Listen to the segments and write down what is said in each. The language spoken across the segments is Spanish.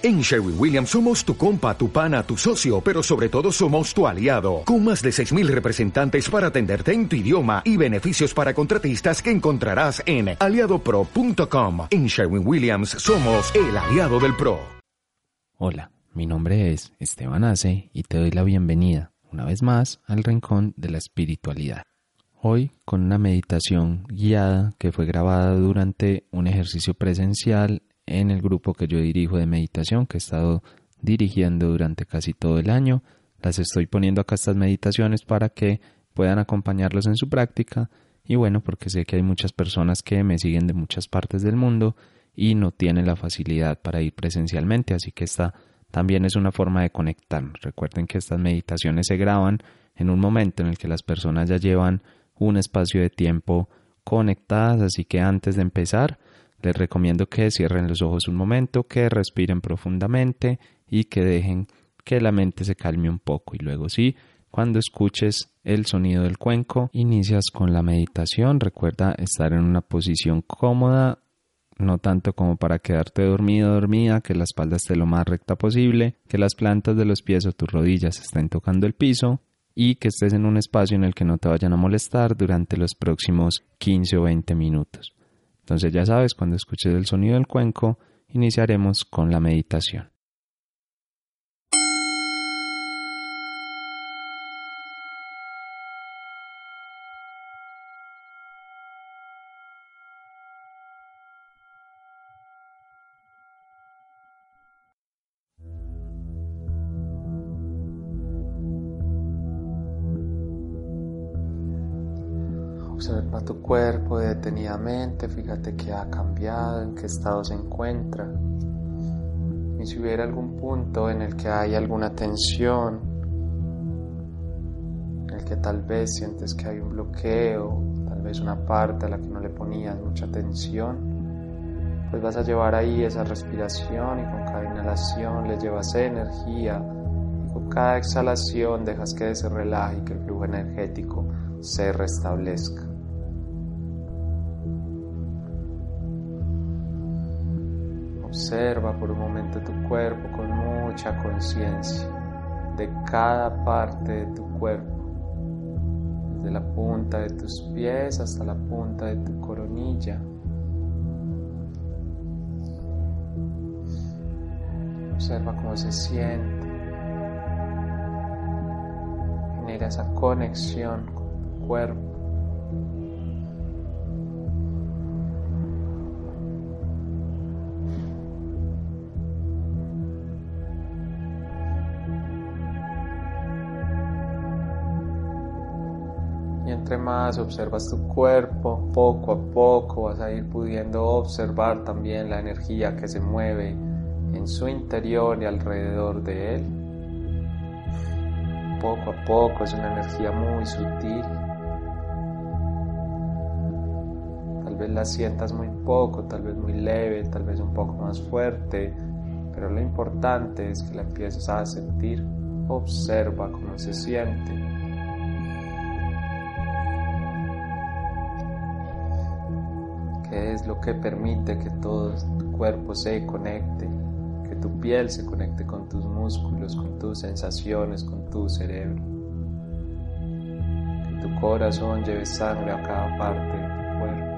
En Sherwin Williams somos tu compa, tu pana, tu socio, pero sobre todo somos tu aliado, con más de 6.000 representantes para atenderte en tu idioma y beneficios para contratistas que encontrarás en aliadopro.com. En Sherwin Williams somos el aliado del PRO. Hola, mi nombre es Esteban Ace y te doy la bienvenida una vez más al Rincón de la Espiritualidad. Hoy con una meditación guiada que fue grabada durante un ejercicio presencial en el grupo que yo dirijo de meditación, que he estado dirigiendo durante casi todo el año. Las estoy poniendo acá estas meditaciones para que puedan acompañarlos en su práctica. Y bueno, porque sé que hay muchas personas que me siguen de muchas partes del mundo y no tienen la facilidad para ir presencialmente, así que esta también es una forma de conectar. Recuerden que estas meditaciones se graban en un momento en el que las personas ya llevan un espacio de tiempo conectadas, así que antes de empezar, les recomiendo que cierren los ojos un momento, que respiren profundamente y que dejen que la mente se calme un poco y luego sí, cuando escuches el sonido del cuenco, inicias con la meditación. Recuerda estar en una posición cómoda, no tanto como para quedarte dormido dormida, que la espalda esté lo más recta posible, que las plantas de los pies o tus rodillas estén tocando el piso y que estés en un espacio en el que no te vayan a molestar durante los próximos 15 o 20 minutos. Entonces ya sabes, cuando escuches el sonido del cuenco, iniciaremos con la meditación. Fíjate que ha cambiado, en qué estado se encuentra. Y si hubiera algún punto en el que hay alguna tensión, en el que tal vez sientes que hay un bloqueo, tal vez una parte a la que no le ponías mucha atención, pues vas a llevar ahí esa respiración y con cada inhalación le llevas energía y con cada exhalación dejas que se relaje y que el flujo energético se restablezca. Observa por un momento tu cuerpo con mucha conciencia de cada parte de tu cuerpo, desde la punta de tus pies hasta la punta de tu coronilla. Observa cómo se siente. Genera esa conexión con tu cuerpo. Entre más observas tu cuerpo, poco a poco vas a ir pudiendo observar también la energía que se mueve en su interior y alrededor de él. Poco a poco es una energía muy sutil. Tal vez la sientas muy poco, tal vez muy leve, tal vez un poco más fuerte, pero lo importante es que la empieces a sentir. Observa cómo se siente. ¿Qué es lo que permite que todo tu cuerpo se conecte? Que tu piel se conecte con tus músculos, con tus sensaciones, con tu cerebro. Que tu corazón lleve sangre a cada parte de tu cuerpo.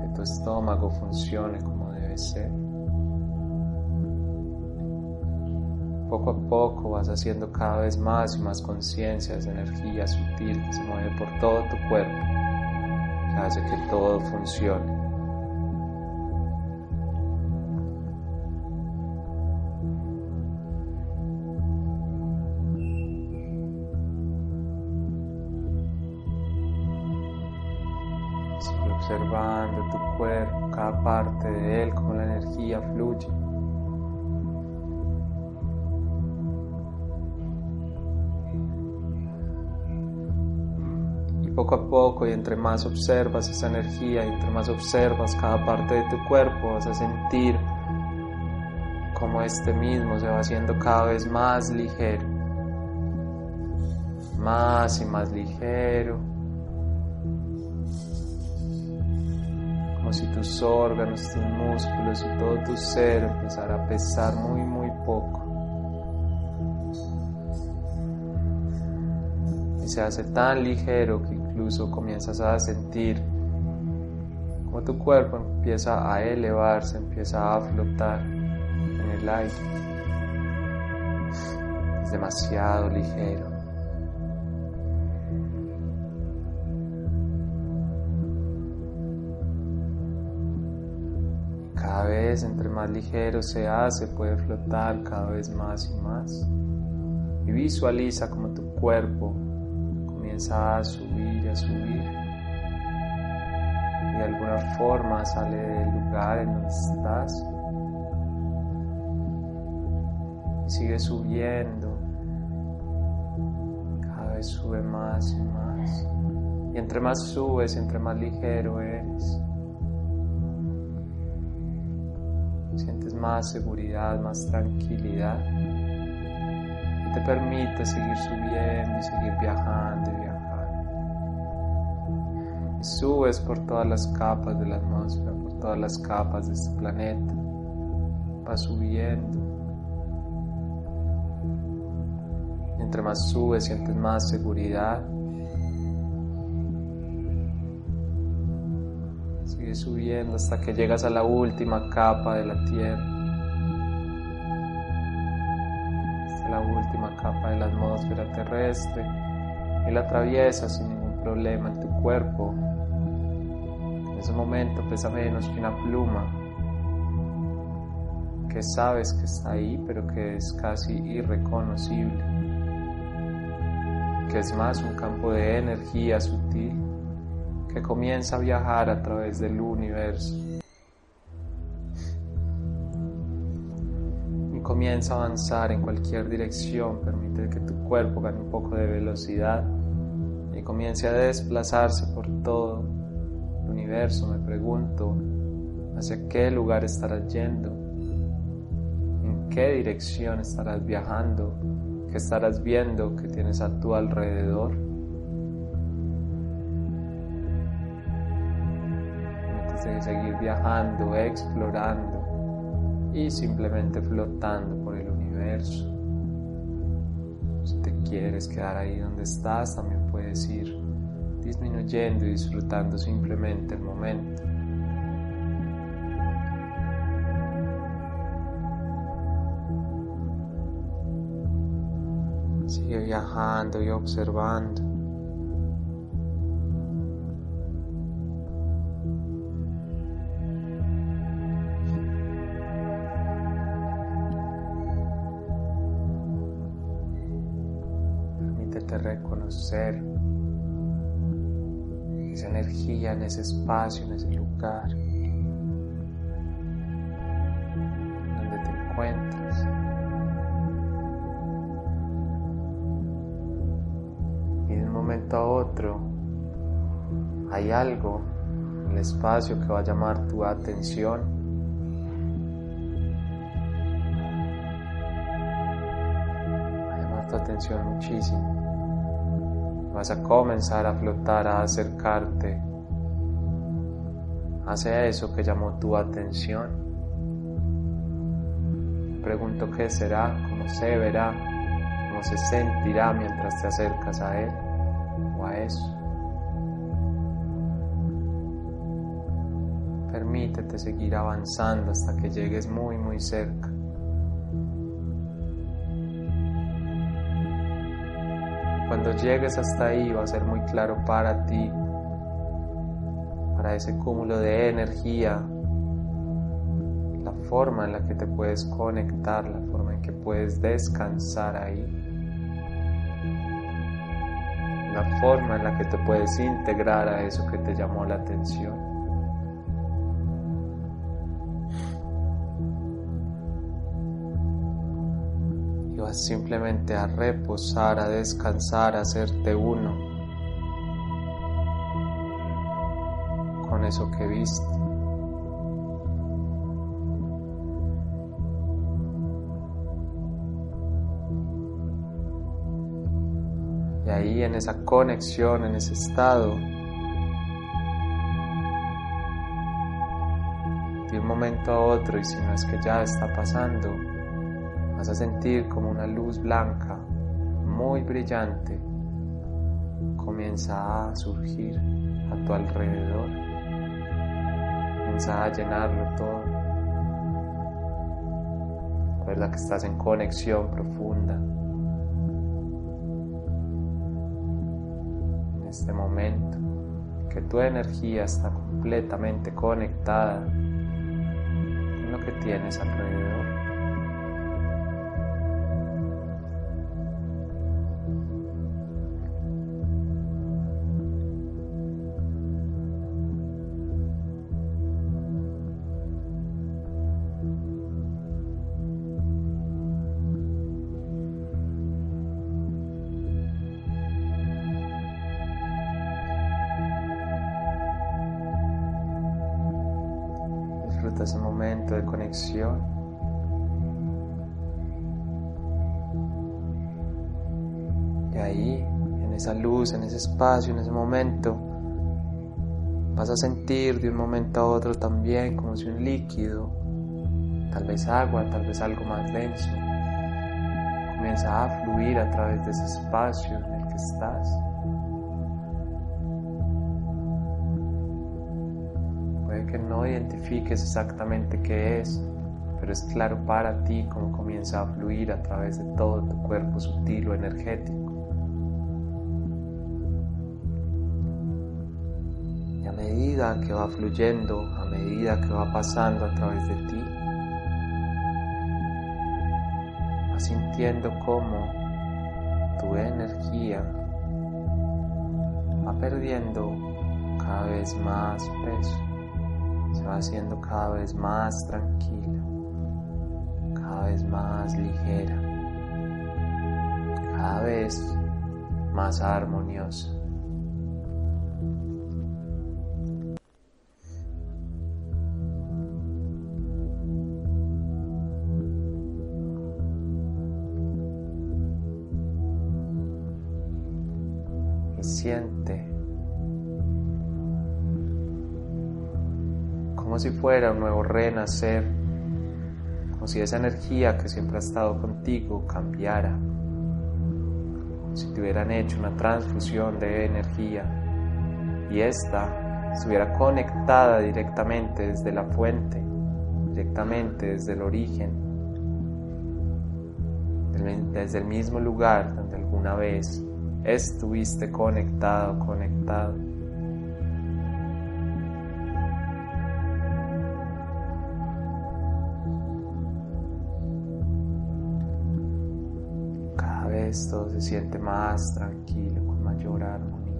Que tu estómago funcione como debe ser. Poco a poco vas haciendo cada vez más y más conciencia esa energía sutil que se mueve por todo tu cuerpo hace que todo funcione. Sigue observando tu cuerpo, cada parte de él, cómo la energía fluye. Poco a poco y entre más observas esa energía y entre más observas cada parte de tu cuerpo vas a sentir como este mismo se va haciendo cada vez más ligero, más y más ligero, como si tus órganos, tus músculos y todo tu ser empezara a pesar muy, muy poco. Y se hace tan ligero que comienzas a sentir como tu cuerpo empieza a elevarse, empieza a flotar en el aire. Es demasiado ligero. Cada vez entre más ligero se hace, puede flotar cada vez más y más. Y visualiza como tu cuerpo a subir y a subir. Y de alguna forma sale del lugar en donde estás. Y sigue subiendo. Cada vez sube más y más. Y entre más subes, entre más ligero eres. sientes más seguridad, más tranquilidad y te permite seguir subiendo y seguir viajando y viajando. Subes por todas las capas de la atmósfera, por todas las capas de este planeta, vas subiendo. Entre más subes sientes más seguridad Sigue subiendo hasta que llegas a la última capa de la Tierra. Hasta la última capa de la atmósfera terrestre y la atraviesas sin ningún problema en tu cuerpo. En ese momento pesa menos que una pluma que sabes que está ahí pero que es casi irreconocible. Que es más un campo de energía sutil que comienza a viajar a través del universo. Y comienza a avanzar en cualquier dirección, permite que tu cuerpo gane un poco de velocidad y comience a desplazarse por todo universo. Me pregunto, ¿hacia qué lugar estarás yendo? ¿En qué dirección estarás viajando? ¿Qué estarás viendo que tienes a tu alrededor? de seguir viajando, explorando y simplemente flotando por el universo. Si te quieres quedar ahí donde estás, también puedes ir disminuyendo y disfrutando simplemente el momento. Sigue viajando y observando. reconocer esa energía en ese espacio, en ese lugar donde te encuentras. Y de un momento a otro hay algo el espacio que va a llamar tu atención. Va a llamar tu atención muchísimo vas a comenzar a flotar, a acercarte hacia eso que llamó tu atención. Pregunto qué será, cómo se verá, cómo se sentirá mientras te acercas a él o a eso. Permítete seguir avanzando hasta que llegues muy muy cerca. Cuando llegues hasta ahí va a ser muy claro para ti, para ese cúmulo de energía, la forma en la que te puedes conectar, la forma en que puedes descansar ahí, la forma en la que te puedes integrar a eso que te llamó la atención. Simplemente a reposar, a descansar, a hacerte uno con eso que viste. Y ahí en esa conexión, en ese estado, de un momento a otro y si no es que ya está pasando, vas a sentir como una luz blanca muy brillante comienza a surgir a tu alrededor, comienza a llenarlo todo. Recuerda que estás en conexión profunda. En este momento, que tu energía está completamente conectada con lo que tienes alrededor. Ese momento de conexión. Y ahí, en esa luz, en ese espacio, en ese momento, vas a sentir de un momento a otro también como si un líquido, tal vez agua, tal vez algo más denso, comienza a fluir a través de ese espacio en el que estás. Identifiques exactamente qué es, pero es claro para ti cómo comienza a fluir a través de todo tu cuerpo sutil o energético. Y a medida que va fluyendo, a medida que va pasando a través de ti, vas sintiendo cómo tu energía va perdiendo cada vez más peso se va haciendo cada vez más tranquila, cada vez más ligera, cada vez más armoniosa. Siente si fuera un nuevo renacer, como si esa energía que siempre ha estado contigo cambiara, si te hubieran hecho una transfusión de energía y esta estuviera conectada directamente desde la fuente, directamente desde el origen, desde el mismo lugar donde alguna vez estuviste conectado, conectado. Todo se siente más tranquilo, con mayor armonía.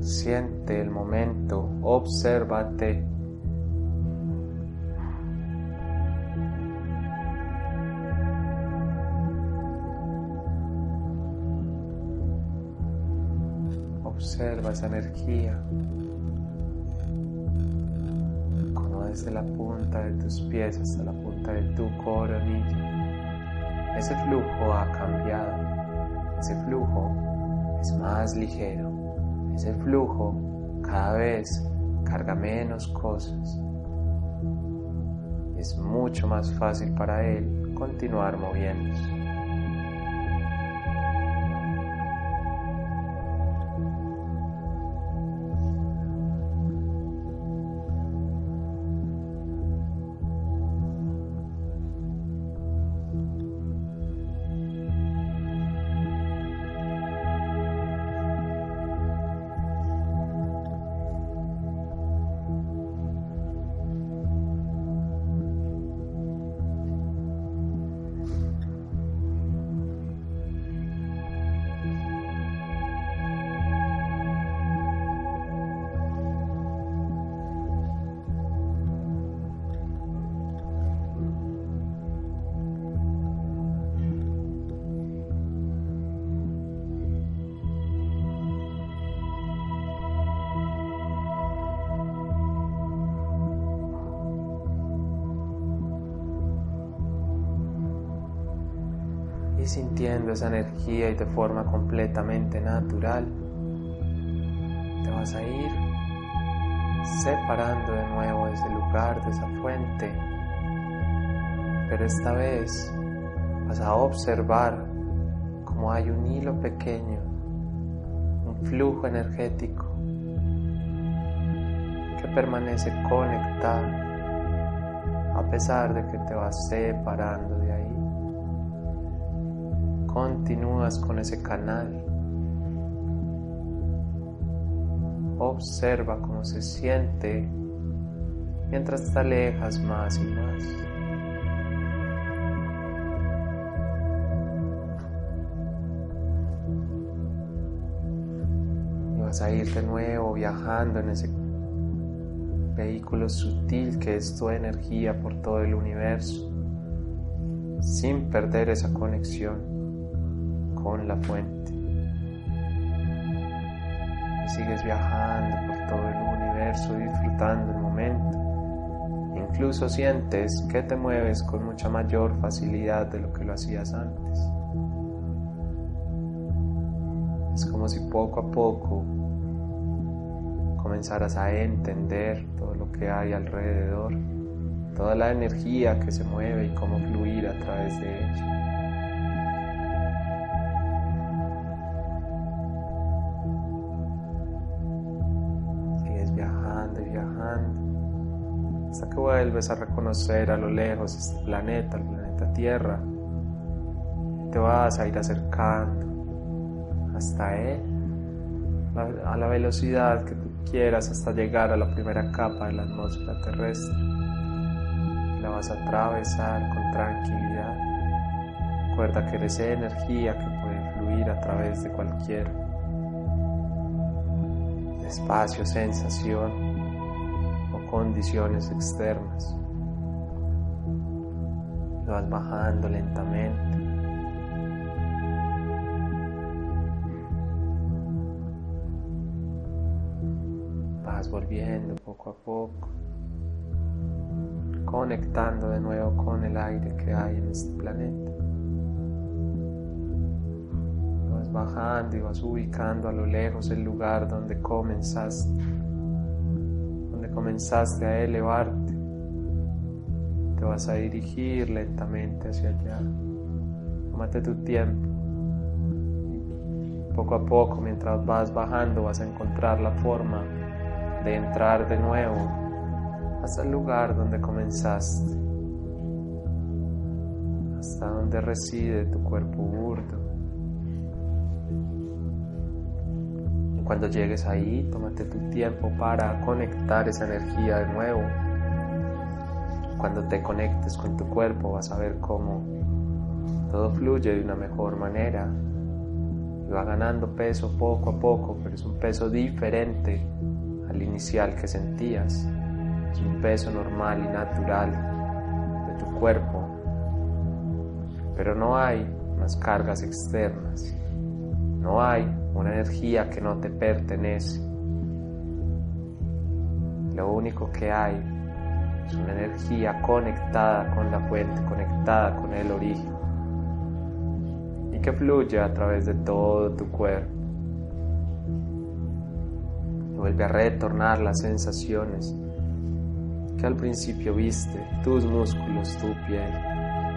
Siente el momento, obsérvate Energía, como desde la punta de tus pies hasta la punta de tu coronilla. Ese flujo ha cambiado, ese flujo es más ligero, ese flujo cada vez carga menos cosas. Es mucho más fácil para él continuar moviéndose. Y sintiendo esa energía y de forma completamente natural te vas a ir separando de nuevo ese lugar, de esa fuente, pero esta vez vas a observar como hay un hilo pequeño, un flujo energético que permanece conectado a pesar de que te vas separando. Continúas con ese canal. Observa cómo se siente mientras te alejas más y más. a ir de nuevo viajando en ese vehículo sutil que es tu energía por todo el universo, sin perder esa conexión con la fuente. Y sigues viajando por todo el universo, disfrutando el momento. Incluso sientes que te mueves con mucha mayor facilidad de lo que lo hacías antes. Es como si poco a poco comenzarás a entender todo lo que hay alrededor, toda la energía que se mueve y cómo fluir a través de ella. Hasta que vuelves a reconocer a lo lejos este planeta, el planeta Tierra. Te vas a ir acercando hasta él a la velocidad que quieras hasta llegar a la primera capa de la atmósfera terrestre. La vas a atravesar con tranquilidad. Recuerda que eres energía que puede fluir a través de cualquier espacio, sensación condiciones externas. Lo vas bajando lentamente volviendo poco a poco, conectando de nuevo con el aire que hay en este planeta. Vas bajando y vas ubicando a lo lejos el lugar donde comenzaste, comenzaste a elevarte. Te vas a dirigir lentamente hacia allá. Tómate tu tiempo. Poco a poco, mientras vas bajando, vas a encontrar la forma de entrar de nuevo hasta el lugar donde comenzaste, hasta donde reside tu cuerpo burdo. Cuando llegues ahí, tómate tu tiempo para conectar esa energía de nuevo. Cuando te conectes con tu cuerpo vas a ver cómo todo fluye de una mejor manera y va ganando peso poco a poco, pero es un peso diferente al inicial que sentías. Es un peso normal y natural de tu cuerpo, pero no hay unas cargas externas, no hay una energía que no te pertenece. Lo único que hay es una energía conectada con la fuente, conectada con el origen y que fluye a través de todo tu cuerpo vuelve a retornar las sensaciones que al principio viste, tus músculos, tu piel,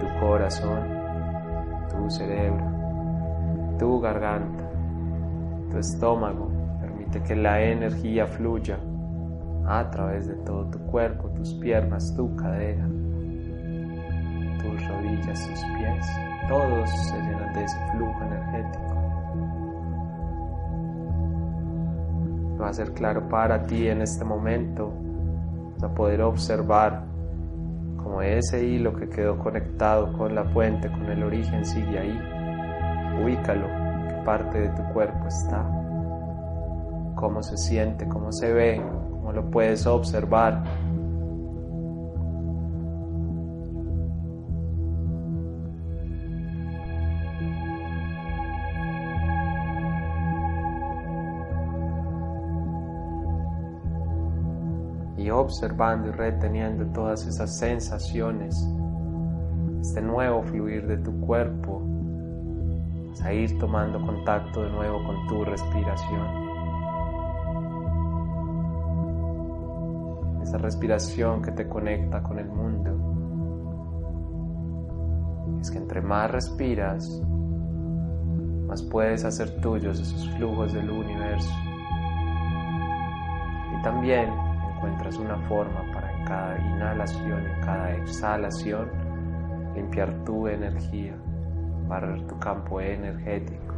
tu corazón, tu cerebro, tu garganta, tu estómago. Permite que la energía fluya a través de todo tu cuerpo, tus piernas, tu cadera, tus rodillas, tus pies. Todos se llenan de ese flujo energético. va a ser claro para ti en este momento. Vas a poder observar como ese hilo que quedó conectado con la fuente, con el origen, sigue ahí. Ubícalo, parte de tu cuerpo está, cómo se siente, cómo se ve, cómo lo puedes observar. observando y reteniendo todas esas sensaciones, este nuevo fluir de tu cuerpo, Vas a ir tomando contacto de nuevo con tu respiración. Esa respiración que te conecta con el mundo. Es que entre más respiras, más puedes hacer tuyos esos flujos del universo. Y también encuentras una forma para en cada inhalación en cada exhalación limpiar tu energía, barrer tu campo energético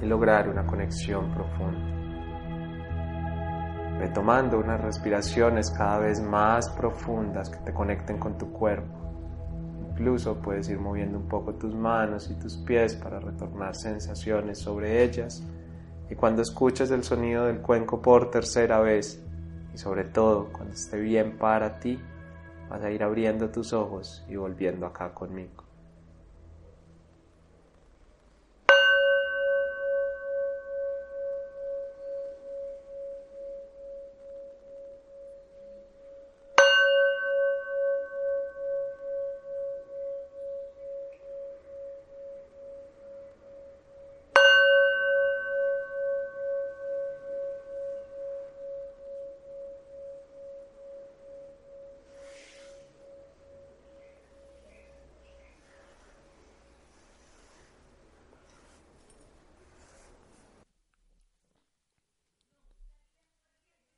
y lograr una conexión profunda. Retomando unas respiraciones cada vez más profundas que te conecten con tu cuerpo Incluso puedes ir moviendo un poco tus manos y tus pies para retornar sensaciones sobre ellas. Y cuando escuches el sonido del cuenco por tercera vez, y sobre todo cuando esté bien para ti, vas a ir abriendo tus ojos y volviendo acá conmigo.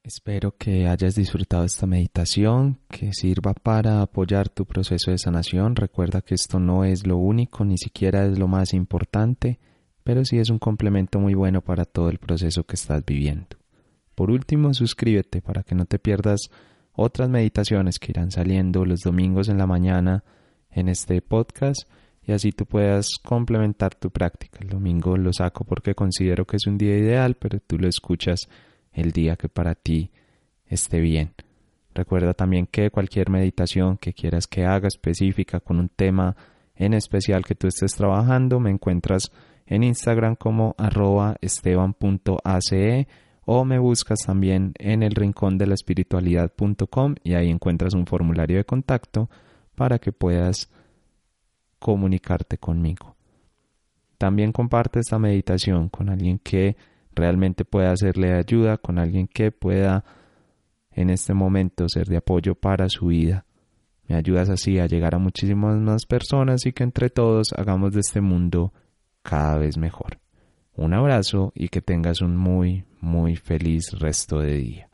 Espero que hayas disfrutado esta meditación, que sirva para apoyar tu proceso de sanación. Recuerda que esto no es lo único, ni siquiera es lo más importante, pero sí es un complemento muy bueno para todo el proceso que estás viviendo. Por último, suscríbete para que no te pierdas otras meditaciones que irán saliendo los domingos en la mañana en este podcast y así tú puedas complementar tu práctica. El domingo lo saco porque considero que es un día ideal, pero tú lo escuchas el día que para ti esté bien. Recuerda también que cualquier meditación que quieras que haga específica con un tema en especial que tú estés trabajando, me encuentras en Instagram como arroba esteban.ace o me buscas también en el rincón de la espiritualidad.com y ahí encuentras un formulario de contacto para que puedas comunicarte conmigo. También comparte esta meditación con alguien que realmente pueda hacerle ayuda, con alguien que pueda en este momento ser de apoyo para su vida. Me ayudas así a llegar a muchísimas más personas y que entre todos hagamos de este mundo cada vez mejor. Un abrazo y que tengas un muy, muy feliz resto de día.